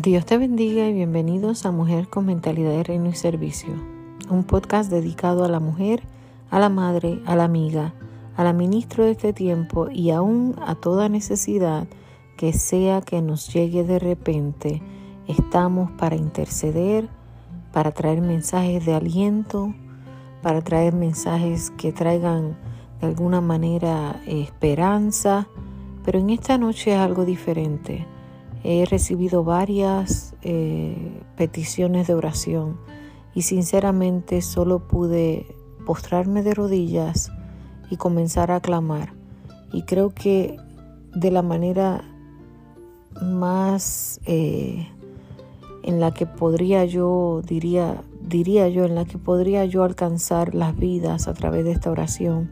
Dios te bendiga y bienvenidos a Mujer con Mentalidad de Reino y Servicio, un podcast dedicado a la mujer, a la madre, a la amiga, a la ministro de este tiempo y aún a toda necesidad que sea que nos llegue de repente. Estamos para interceder, para traer mensajes de aliento, para traer mensajes que traigan de alguna manera esperanza, pero en esta noche es algo diferente He recibido varias eh, peticiones de oración y sinceramente solo pude postrarme de rodillas y comenzar a clamar. Y creo que de la manera más eh, en la que podría yo, diría, diría yo, en la que podría yo alcanzar las vidas a través de esta oración,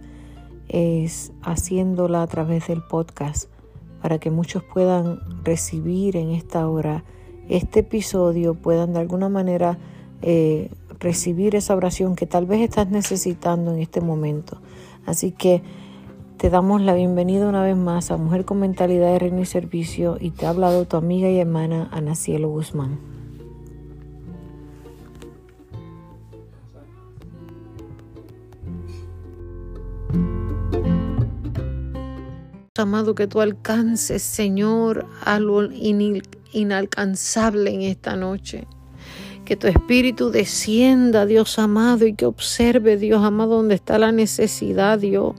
es haciéndola a través del podcast para que muchos puedan recibir en esta hora este episodio, puedan de alguna manera eh, recibir esa oración que tal vez estás necesitando en este momento. Así que te damos la bienvenida una vez más a Mujer con Mentalidad de Reino y Servicio y te ha hablado tu amiga y hermana Ana Cielo Guzmán. Amado, que tú alcances, Señor, algo inalcanzable en esta noche. Que tu espíritu descienda, Dios amado, y que observe, Dios amado, donde está la necesidad, Dios.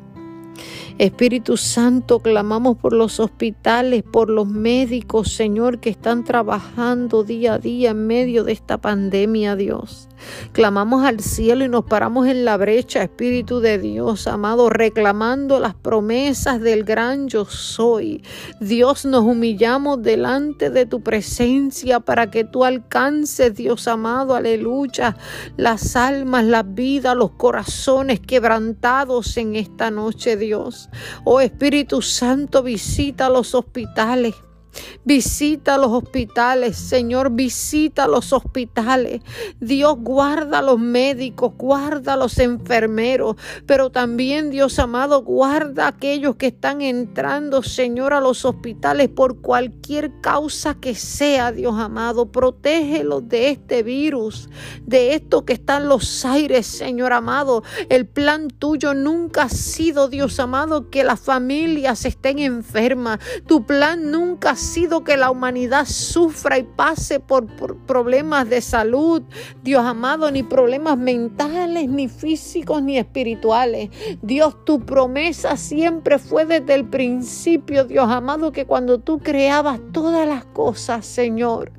Espíritu Santo, clamamos por los hospitales, por los médicos, Señor, que están trabajando día a día en medio de esta pandemia, Dios. Clamamos al cielo y nos paramos en la brecha, Espíritu de Dios, amado, reclamando las promesas del gran yo soy. Dios, nos humillamos delante de tu presencia para que tú alcances, Dios amado, aleluya, las almas, las vidas, los corazones quebrantados en esta noche, Dios. Oh Espíritu Santo, visita los hospitales. Visita los hospitales, Señor, visita los hospitales. Dios guarda a los médicos, guarda a los enfermeros, pero también, Dios amado, guarda a aquellos que están entrando, Señor, a los hospitales por cualquier causa que sea, Dios amado. Protégelos de este virus, de esto que está en los aires, Señor amado. El plan tuyo nunca ha sido, Dios amado, que las familias estén enfermas. Tu plan nunca ha sido que la humanidad sufra y pase por, problemas de salud, Dios amado, ni problemas mentales, ni físicos, ni espirituales. Dios, tu promesa siempre fue desde el principio, Dios amado, que cuando tú creabas todas las cosas, Señor,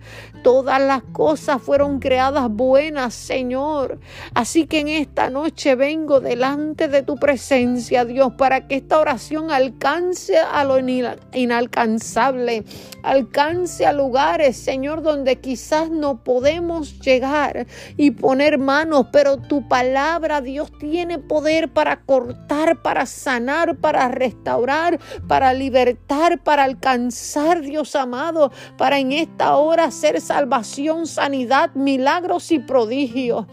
Todas las cosas fueron creadas buenas, Señor. Así que en esta noche vengo delante de tu presencia, Dios, para que esta oración alcance a lo inalcanzable, alcance a lugares, Señor, donde quizás no podemos llegar y poner manos, pero tu palabra, Dios, tiene poder para cortar, para sanar, para restaurar, para libertar, para alcanzar, Dios amado, para en esta hora hacer salvación, sanidad, milagros y prodigios.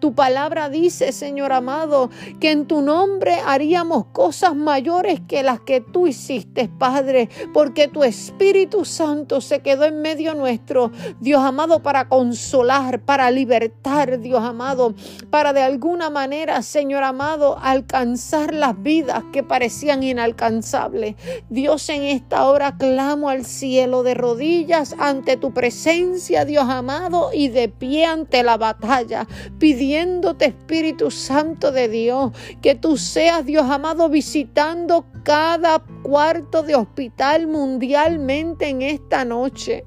Tu palabra dice, Señor amado, que en tu nombre haríamos cosas mayores que las que tú hiciste, Padre, porque tu Espíritu Santo se quedó en medio nuestro, Dios amado, para consolar, para libertar, Dios amado, para de alguna manera, Señor amado, alcanzar las vidas que parecían inalcanzables. Dios, en esta hora clamo al cielo de rodillas ante tu presencia Dios amado, y de pie ante la batalla, pidiéndote, Espíritu Santo de Dios, que tú seas, Dios amado, visitando cada cuarto de hospital mundialmente en esta noche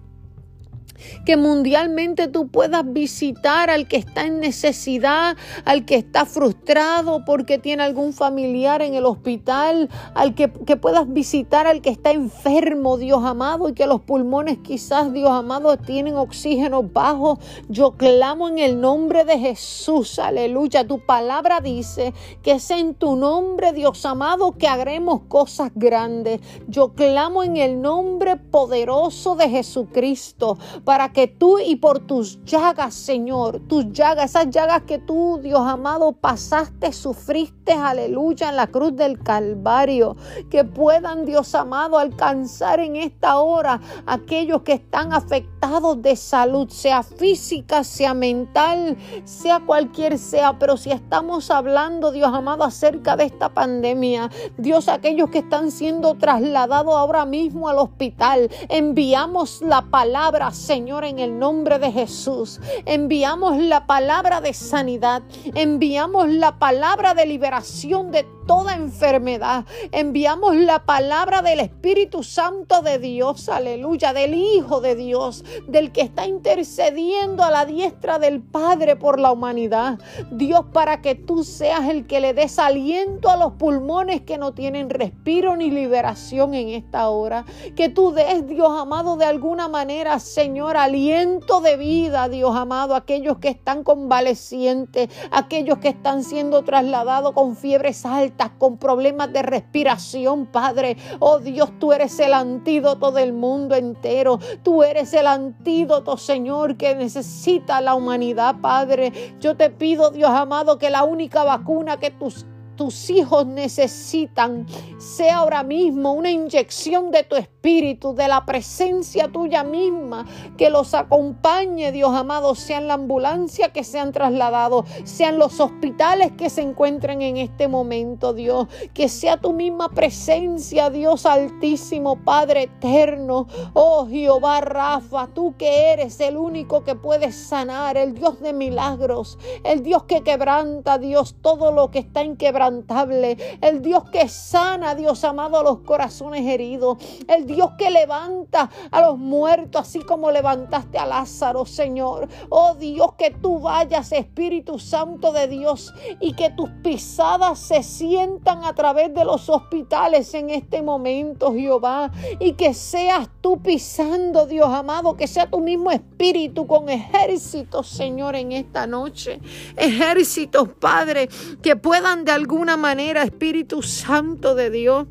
que mundialmente tú puedas visitar al que está en necesidad, al que está frustrado porque tiene algún familiar en el hospital, al que, puedas visitar al que está enfermo, Dios amado, y que los pulmones quizás, Dios amado, tienen oxígeno bajo. Yo clamo en el nombre de Jesús, aleluya. Tu palabra dice que es en tu nombre, Dios amado, que haremos cosas grandes. Yo clamo en el nombre poderoso de Jesucristo para que tú y por tus llagas, Señor, tus llagas, esas llagas que tú, Dios amado, pasaste, sufriste, aleluya, en la cruz del Calvario, que puedan, Dios amado, alcanzar en esta hora aquellos que están afectados de salud, sea física, sea mental, sea cualquier sea, pero si estamos hablando, Dios amado, acerca de esta pandemia, Dios, aquellos que están siendo trasladados ahora mismo al hospital, enviamos la palabra, Señor, en el nombre de Jesús. Enviamos la palabra de sanidad. Enviamos la palabra de liberación de toda enfermedad. Enviamos la palabra del Espíritu Santo de Dios, aleluya, del Hijo de Dios, del que está intercediendo a la diestra del Padre por la humanidad. Dios, para que tú seas el que le des aliento a los pulmones que no tienen respiro ni liberación en esta hora. Que tú des, Dios amado, de alguna manera, Señor, aliento de vida, Dios amado, aquellos que están convalecientes, aquellos que están siendo trasladados con fiebres altas con problemas de respiración, Padre. Oh Dios, tú eres el antídoto del mundo entero. Tú eres el antídoto, Señor, que necesita la humanidad, Padre. Yo te pido, Dios amado, que la única vacuna que tus tus hijos necesitan sea ahora mismo una inyección de tu espíritu, de la presencia tuya misma, que los acompañe, Dios amado, sean la ambulancia que sean trasladados, sean los hospitales que se encuentren en este momento, Dios, que sea tu misma presencia, Dios altísimo, Padre eterno, oh Jehová Rafa, tú que eres el único que puedes sanar, el Dios de milagros, el Dios que quebranta, Dios, todo lo que está en el Dios que sana, Dios amado, a los corazones heridos, el Dios que levanta a los muertos, así como levantaste a Lázaro, Señor. Oh Dios, que tú vayas, Espíritu Santo de Dios, y que tus pisadas se sientan a través de los hospitales en este momento, Jehová, y que seas tú pisando, Dios amado, que sea tu mismo Espíritu con ejércitos, Señor, en esta noche. Ejércitos, Padre, que puedan de algún alguna manera, Espíritu Santo de Dios,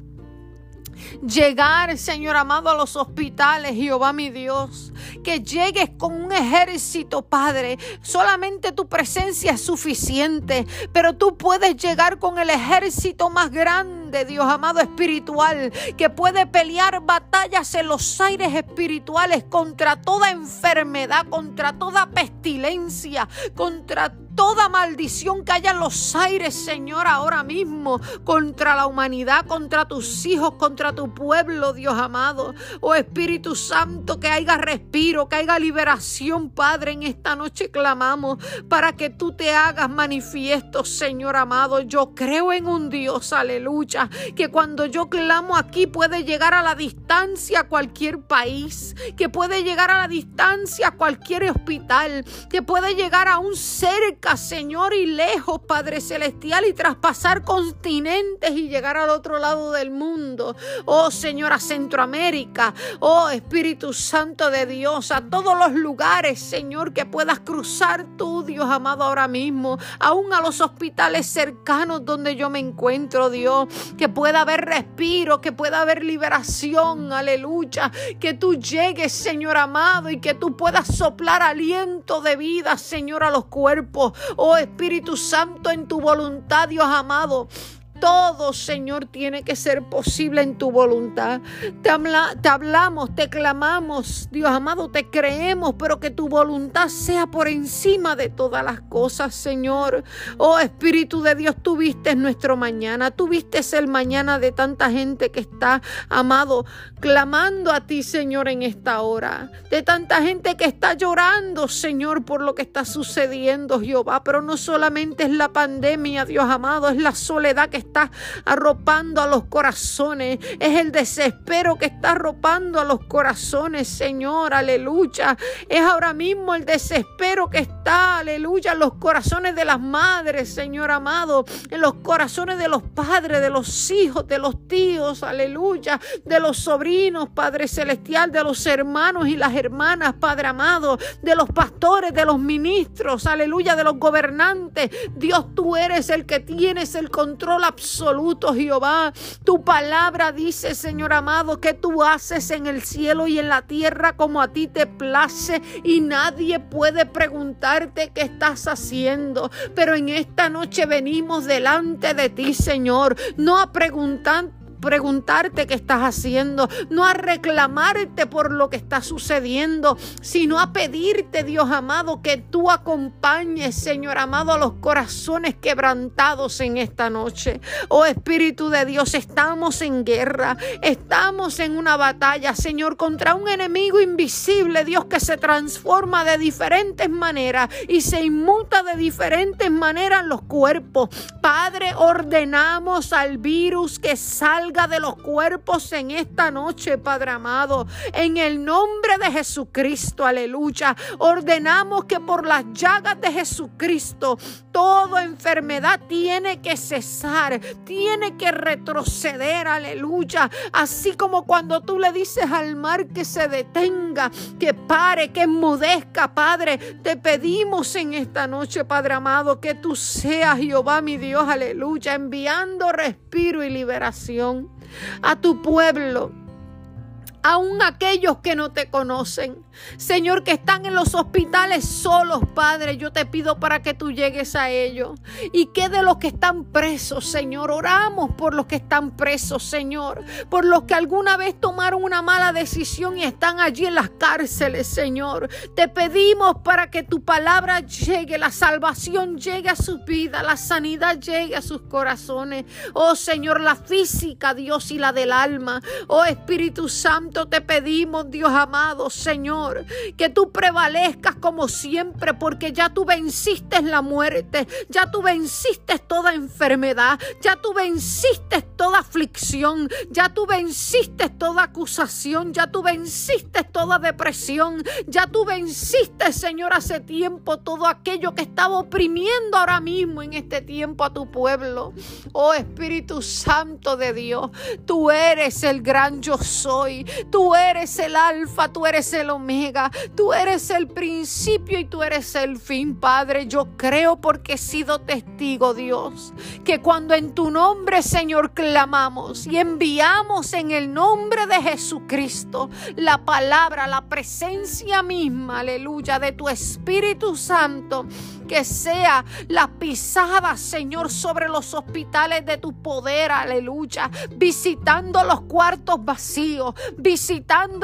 llegar, Señor amado, a los hospitales, Jehová mi Dios. Que llegues con un ejército, Padre. Solamente tu presencia es suficiente, pero tú puedes llegar con el ejército más grande, Dios amado espiritual, que puede pelear batallas en los aires espirituales contra toda enfermedad, contra toda pestilencia, contra toda maldición que haya en los aires, Señor, ahora mismo, contra la humanidad, contra tus hijos, contra tu pueblo, Dios amado. Oh Espíritu Santo, que haya respiro, que haya liberación, Padre, en esta noche clamamos para que tú te hagas manifiesto, Señor amado. Yo creo en un Dios, aleluya, que cuando yo clamo aquí puede llegar a la distancia cualquier país, que puede llegar a la distancia cualquier hospital, que puede llegar a un Señor, y lejos, Padre Celestial, y traspasar continentes y llegar al otro lado del mundo. Oh, Señor, a Centroamérica. Oh, Espíritu Santo de Dios, a todos los lugares, Señor, que puedas cruzar tú, Dios amado, ahora mismo. Aún a los hospitales cercanos donde yo me encuentro, Dios. Que pueda haber respiro, que pueda haber liberación. Aleluya. Que tú llegues, Señor amado, y que tú puedas soplar aliento de vida, Señor, a los cuerpos. Oh Espíritu Santo, en tu voluntad, Dios amado. Todo, Señor, tiene que ser posible en tu voluntad. Te, hablamos, te clamamos, Dios amado, te creemos, pero que tu voluntad sea por encima de todas las cosas, Señor. Oh Espíritu de Dios, tú viste nuestro mañana, tú viste el mañana de tanta gente que está, amado, clamando a ti, Señor, en esta hora. De tanta gente que está llorando, Señor, por lo que está sucediendo, Jehová. Pero no solamente es la pandemia, Dios amado, es la soledad que está arropando a los corazones, es el desespero que está arropando a los corazones, Señor, aleluya. Es ahora mismo el desespero que está está, aleluya, en los corazones de las madres, Señor amado, en los corazones de los padres, de los hijos, de los tíos, aleluya, de los sobrinos, Padre Celestial, de los hermanos y las hermanas, Padre amado, de los pastores, de los ministros, aleluya, de los gobernantes. Dios, tú eres el que tienes el control absoluto, Jehová. Tu palabra dice, Señor amado, que tú haces en el cielo y en la tierra como a ti te place y nadie puede preguntarte qué estás haciendo. Pero en esta noche venimos delante de ti, Señor, no a preguntar preguntarte qué estás haciendo, no a reclamarte por lo que está sucediendo, sino a pedirte, Dios amado, que tú acompañes, Señor amado, a los corazones quebrantados en esta noche. Oh Espíritu de Dios, estamos en guerra, estamos en una batalla, Señor, contra un enemigo invisible, Dios, que se transforma de diferentes maneras y se inmuta de diferentes maneras los cuerpos. Padre, ordenamos al virus que salga de los cuerpos en esta noche, Padre amado. En el nombre de Jesucristo, aleluya. Ordenamos que por las llagas de Jesucristo, toda enfermedad tiene que cesar, tiene que retroceder, aleluya. Así como cuando tú le dices al mar que se detenga, que pare, que enmudezca, Padre, te pedimos en esta noche, Padre amado, que tú seas Jehová, mi Dios, aleluya, enviando respiro y liberación a tu pueblo aún aquellos que no te conocen. Señor, que están en los hospitales solos, Padre, yo te pido para que tú llegues a ellos. Y que de los que están presos, Señor, oramos por los que están presos, Señor, por los que alguna vez tomaron una mala decisión y están allí en las cárceles, Señor. Te pedimos para que tu palabra llegue, la salvación llegue a sus vidas, la sanidad llegue a sus corazones. Oh Señor, la física, Dios, y la del alma. Oh Espíritu Santo te pedimos, Dios amado, Señor, que tú prevalezcas como siempre, porque ya tú venciste la muerte, ya tú venciste toda enfermedad, ya tú venciste toda aflicción, ya tú venciste toda acusación, ya tú venciste toda depresión, ya tú venciste, Señor, hace tiempo todo aquello que estaba oprimiendo ahora mismo en este tiempo a tu pueblo. Oh Espíritu Santo de Dios, tú eres el gran yo soy, Tú eres el alfa, tú eres el omega, tú eres el principio y tú eres el fin, Padre. Yo creo porque he sido testigo, Dios, que cuando en tu nombre, Señor, clamamos y enviamos en el nombre de Jesucristo la palabra, la presencia misma, aleluya, de tu Espíritu Santo, que sea la pisada, Señor, sobre los hospitales de tu poder, aleluya, visitando los cuartos vacíos, visitando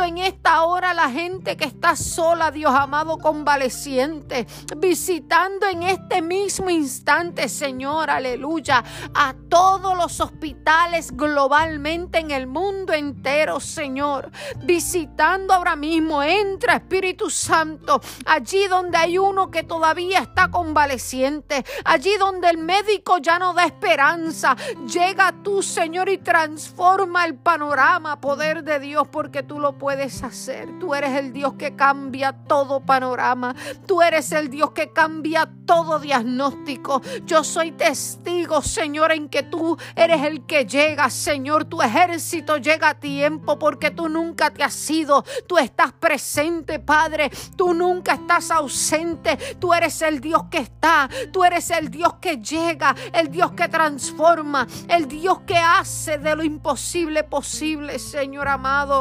en esta hora a la gente que está sola, Dios amado, convaleciente, visitando en este mismo instante, Señor, aleluya, a todos los hospitales globalmente en el mundo entero, Señor, visitando ahora mismo, entra Espíritu Santo, allí donde hay uno que todavía está convaleciente, allí donde el médico ya no da esperanza, llega tú, Señor, y transforma el panorama, poder de Dios, porque tú lo puedes hacer. Tú eres el Dios que cambia todo panorama, tú eres el Dios que cambia todo diagnóstico. Yo soy testigo, Señor, en que tú eres el que llega, Señor, tu ejército llega a tiempo porque tú nunca te has ido, tú estás presente, Padre, tú nunca estás ausente, tú eres el Dios que está, tú eres el Dios que llega, el Dios que transforma, el Dios que hace de lo imposible posible, Señor amado.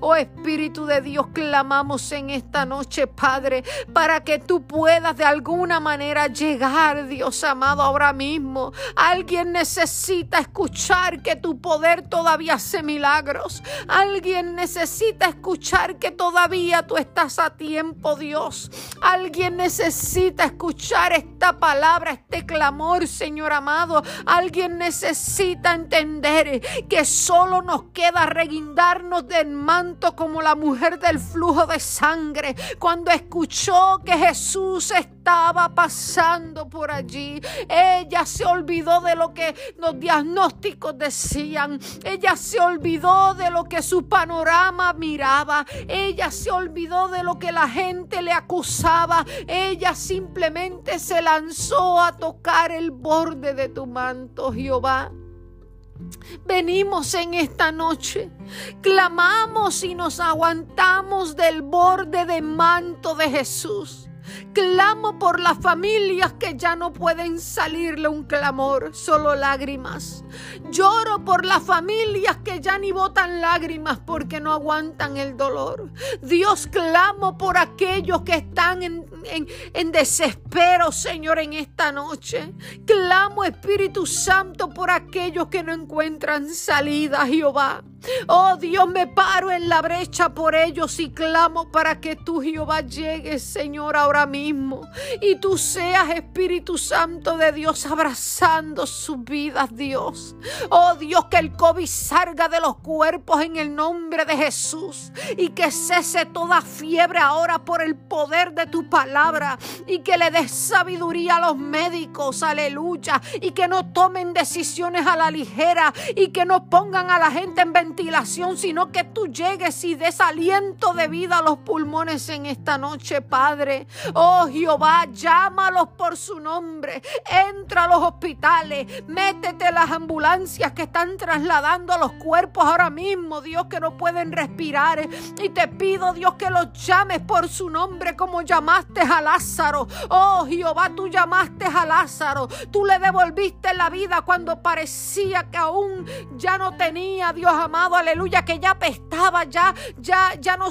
Oh Espíritu de Dios, clamamos en esta noche, Padre, para que tú puedas de alguna manera llegar, Dios amado, ahora mismo. Alguien necesita escuchar que tu poder todavía hace milagros. Alguien necesita escuchar que todavía tú estás a tiempo, Dios. Alguien necesita escuchar esta palabra, este clamor, Señor amado. Alguien necesita entender que solo nos queda reguindarnos de en manto como la mujer del flujo de sangre cuando escuchó que Jesús estaba pasando por allí. Ella se olvidó de lo que los diagnósticos decían. Ella se olvidó de lo que su panorama miraba. Ella se olvidó de lo que la gente le acusaba. Ella simplemente se lanzó a tocar el borde de tu manto, Jehová. Venimos en esta noche, clamamos y nos aguantamos del borde de manto de Jesús. Clamo por las familias que ya no pueden salirle un clamor, solo lágrimas. Lloro por las familias que ya ni botan lágrimas porque no aguantan el dolor. Dios, clamo por aquellos que están en, en desespero, Señor, en esta noche. Clamo, Espíritu Santo, por aquellos que no encuentran salida, Jehová. Oh Dios, me paro en la brecha por ellos y clamo para que tú, Jehová, llegues, Señor, ahora mismo. Y tú seas, Espíritu Santo de Dios, abrazando sus vidas, Dios. Oh Dios, que el COVID salga de los cuerpos en el nombre de Jesús. Y que cese toda fiebre ahora por el poder de tu palabra. Y que le des sabiduría a los médicos, aleluya. Y que no tomen decisiones a la ligera. Y que no pongan a la gente en ventilación, sino que tú llegues y des aliento de vida a los pulmones en esta noche, Padre. Oh Jehová, llámalos por su nombre. Entra a los hospitales, métete las ambulancias que están trasladando a los cuerpos ahora mismo, Dios, que no pueden respirar. Y te pido, Dios, que los llames por su nombre como llamaste a Lázaro. Oh Jehová, tú llamaste a Lázaro. Tú le devolviste la vida cuando parecía que aún ya no tenía, Dios amado aleluya, que ya apestaba, ya, ya, ya no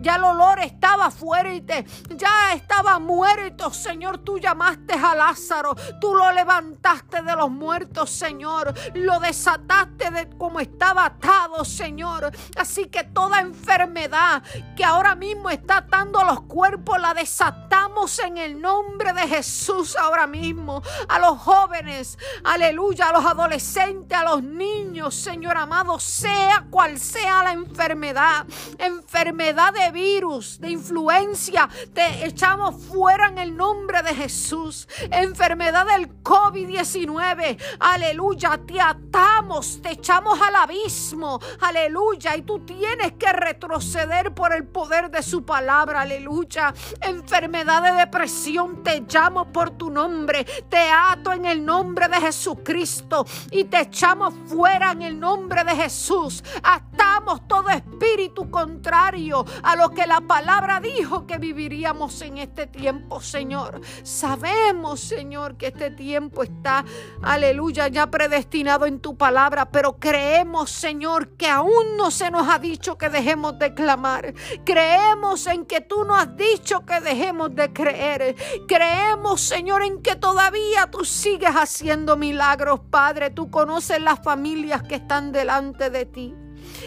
ya el olor estaba fuerte, ya estaba muerto, Señor, tú llamaste a Lázaro, tú lo levantaste de los muertos, Señor, lo desataste de como estaba atado, Señor, así que toda enfermedad que ahora mismo está atando los cuerpos, la desatamos en el nombre de Jesús ahora mismo, a los jóvenes, aleluya, a los adolescentes, a los niños, Señor amado, sea cual sea la enfermedad, enfermedad de virus, de influencia, te echamos fuera en el nombre de Jesús. Enfermedad del COVID-19, aleluya, te atamos, te echamos al abismo, aleluya, y tú tienes que retroceder por el poder de su palabra, aleluya. Enfermedad de depresión, te llamo por tu nombre, te ato en el nombre de Jesucristo y te echamos fuera en el nombre de Jesús. Atamos todo espíritu contrario a lo que la palabra dijo que viviríamos en este tiempo, Señor. Sabemos, Señor, que este tiempo está, aleluya, ya predestinado en tu palabra, pero creemos, Señor, que aún no se nos ha dicho que dejemos de clamar. Creemos en que tú nos has dicho que dejemos de creer. Creemos, Señor, en que todavía tú sigues haciendo milagros, Padre. Tú conoces las familias que están delante de ti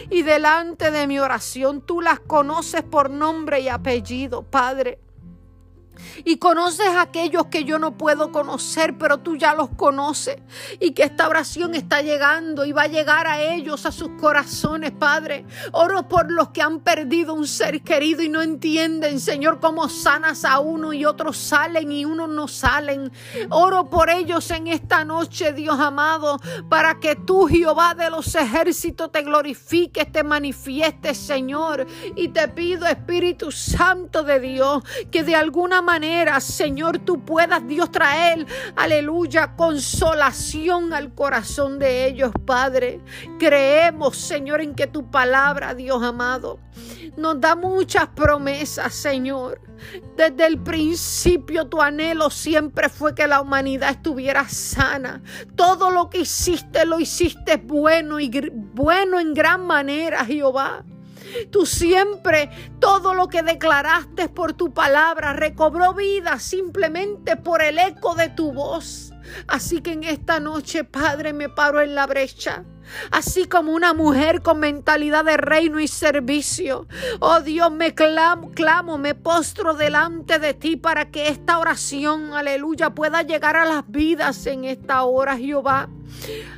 y delante de mi oración. Tú las conoces por nombre y apellido, Padre. Y conoces a aquellos que yo no puedo conocer, pero tú ya los conoces. Y que esta oración está llegando y va a llegar a ellos, a sus corazones, Padre. Oro por los que han perdido un ser querido y no entienden, Señor, cómo sanas a uno y otros salen y unos no salen. Oro por ellos en esta noche, Dios amado, para que tú, Jehová de los ejércitos, te glorifiques, te manifiestes, Señor. Y te pido, Espíritu Santo de Dios, que de alguna manera Señor, tú puedas, Dios, traer, aleluya, consolación al corazón de ellos, Padre. Creemos, Señor, en que tu palabra, Dios amado, nos da muchas promesas, Señor. Desde el principio tu anhelo siempre fue que la humanidad estuviera sana. Todo lo que hiciste lo hiciste bueno y bueno en gran manera, Jehová. Tú siempre, todo lo que declaraste por tu palabra, recobró vida simplemente por el eco de tu voz. Así que en esta noche, Padre, me paro en la brecha. Así como una mujer con mentalidad de reino y servicio. Oh Dios, me clamo, clamo, me postro delante de ti para que esta oración, aleluya, pueda llegar a las vidas en esta hora, Jehová.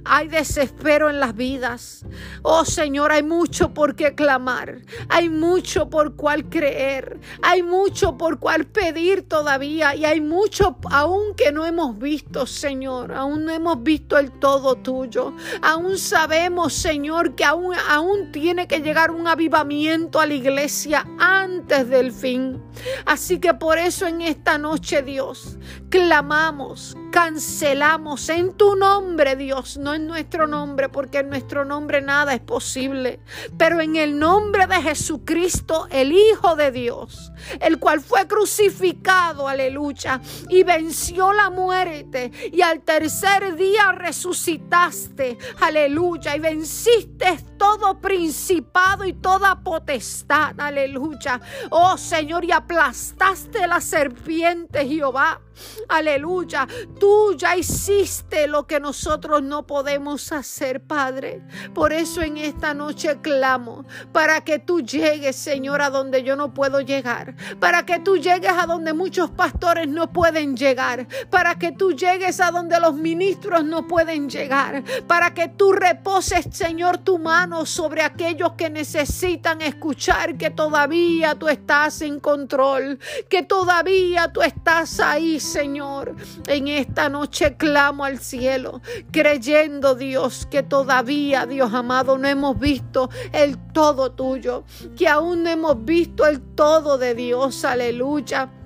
Hay desespero en las vidas. Oh Señor, hay mucho por qué clamar. Hay mucho por cual creer. Hay mucho por cual pedir todavía. Y hay mucho aún que no hemos visto, Señor. Aún no hemos visto el todo tuyo. Aún sabemos, Señor, que aún, aún tiene que llegar un avivamiento a la iglesia antes del fin. Así que por eso en esta noche, Dios, clamamos, cancelamos en tu nombre, Dios, no en nuestro nombre, porque en nuestro nombre nada es posible, pero en el nombre de Jesucristo, el Hijo de Dios, el cual fue crucificado, aleluya, y venció la muerte, y al tercer día resucitaste, aleluya, y venciste todo principado y toda potestad, aleluya. Oh Señor, y aplastaste la serpiente, Jehová. Aleluya. Tú ya hiciste lo que nosotros no podemos hacer, Padre. Por eso en esta noche clamo para que tú llegues, Señor, a donde yo no puedo llegar. Para que tú llegues a donde muchos pastores no pueden llegar. Para que tú llegues a donde los ministros no pueden llegar. Para que tú reposes, Señor, tu mano sobre aquellos que necesitan escuchar que todavía tú estás en control. Que todavía tú estás ahí, Señor. En esta noche clamo al cielo, creyendo, Dios, que todavía, Dios amado, no hemos visto el todo tuyo, que aún no hemos visto el todo de Dios. Aleluya.